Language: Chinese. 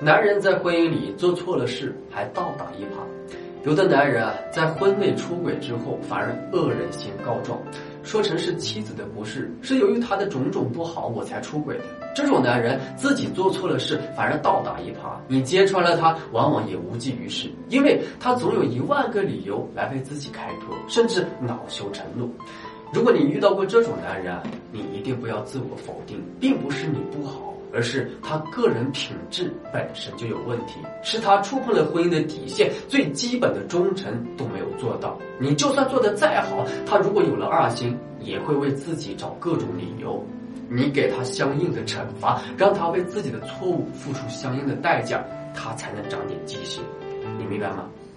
男人在婚姻里做错了事还倒打一耙，有的男人啊在婚内出轨之后反而恶人先告状，说成是妻子的不是，是由于他的种种不好我才出轨的。这种男人自己做错了事反而倒打一耙，你揭穿了他，往往也无济于事，因为他总有一万个理由来为自己开脱，甚至恼羞成怒。如果你遇到过这种男人，你一定不要自我否定，并不是你不，而是他个人品质本身就有问题，是他触碰了婚姻的底线，最基本的忠诚都没有做到。你就算做的再好，他如果有了二心，也会为自己找各种理由。你给他相应的惩罚，让他为自己的错误付出相应的代价，他才能长点记性。你明白吗？